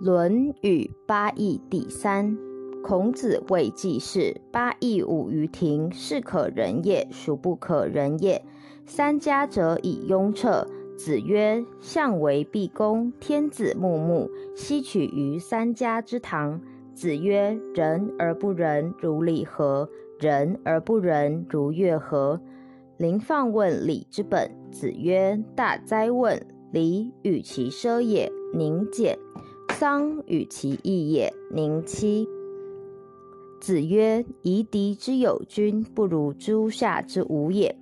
《论语八佾》第三，孔子谓季氏：“八义五于庭，是可忍也，孰不可忍也？三家者以雍彻。”子曰：“相为毕公，天子穆穆，奚取于三家之堂？”子曰：“仁而不仁，如礼何？仁而不仁，如乐何？”临放问礼之本。子曰：“大哉问！礼与其奢也，宁俭。”丧与其义也，宁戚。子曰：“夷狄之有君，不如诸夏之无也。”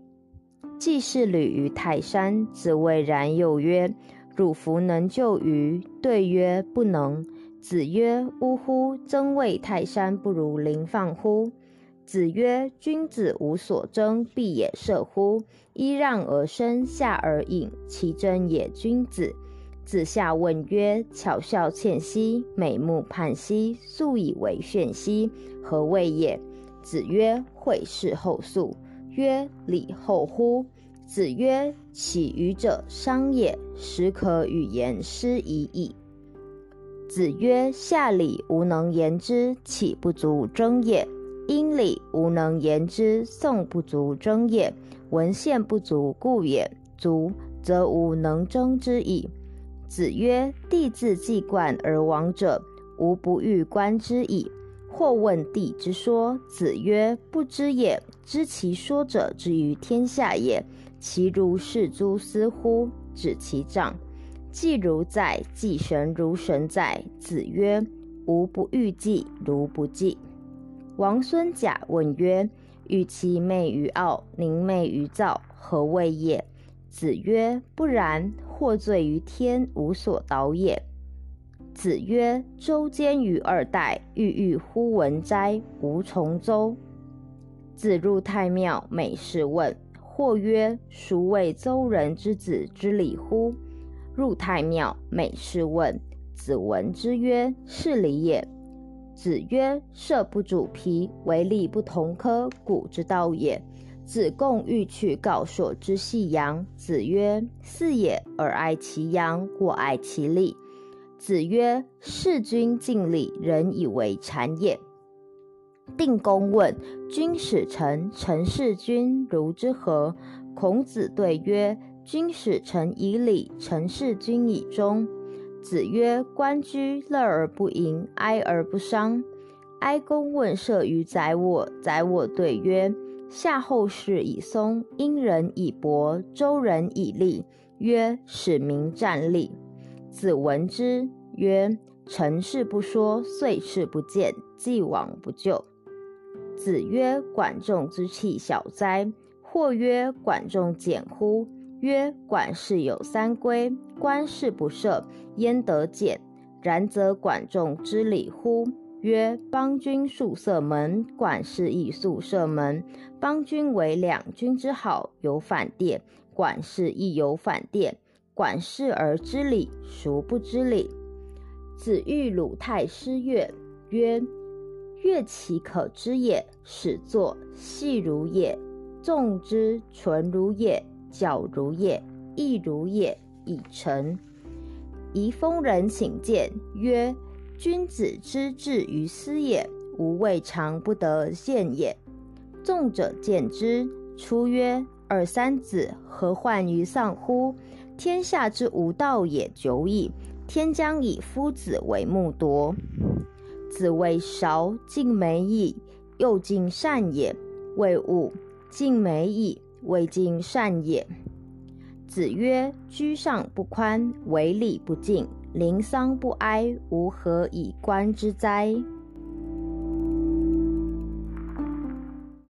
季氏旅于泰山，子谓然，又曰：“汝弗能就于？”对曰：“不能。”子曰：“呜呼！曾谓泰山不如林放乎？”子曰：“君子无所争，必也射乎？揖让而生，下而饮，其争也君子。”子夏问曰：“巧笑倩兮，美目盼兮，素以为炫兮，何谓也？”子曰：“会事后素。”曰：“礼后乎？”子曰：“起予者商也，始可与言师已矣。”子曰：“下礼无能言之，岂不足争也？殷礼无能言之，宋不足争也。文献不足故也。足，则无能争之矣。”子曰：“帝自既冠而亡者，无不欲观之矣。”或问帝之说，子曰：“不知也。知其说者之于天下也，其如是诸斯乎？”指其杖。既如在，既神如神在。子曰：“吾不欲祭，如不祭。”王孙贾问曰：“欲其媚于傲，宁媚于躁，何谓也？”子曰：“不然。”获罪于天，无所导也。子曰：“周兼于二代，郁郁乎文哉！吾从周。”子入太庙，每事问。或曰：“孰谓周人之子之礼乎？”入太庙，每事问。子闻之曰：“是礼也。”子曰：“射不主皮，为利不同科，古之道也。”子贡欲去告朔之细阳。子曰：“是也，而爱其阳，我爱其利。”子曰：“事君敬礼，人以为谄也。”定公问：“君使臣，臣事君，如之何？”孔子对曰：“君使臣以礼，臣事君以忠。”子曰：“关雎，乐而不淫，哀而不伤。”哀公问射于宰我，宰我对曰：夏后氏以松，殷人以柏，周人以栗。曰：使民战栗。子闻之曰：臣事不说，遂事不见，既往不咎。子曰：管仲之器小哉！或曰：管仲简乎？曰：管氏有三规，官事不赦，焉得简？然则管仲之礼乎？曰：邦君宿舍门，管事亦宿舍门。邦君为两君之好，有反殿；管事亦有反殿。管事而知礼，孰不知礼？子欲鲁太师乐，曰：乐其可知也。始作，细如也；纵之，纯如也；矫如也；亦如也，以成。宜丰人请见，曰。君子之志于斯也，吾未尝不得见也。众者见之，出曰：“二三子，何患于丧乎？天下之无道也久矣，天将以夫子为木铎。”子谓韶，敬美矣，又敬善也；谓武，敬美矣，未敬善也。子曰：“居上不宽，为礼不敬。”临丧不哀，吾何以观之哉？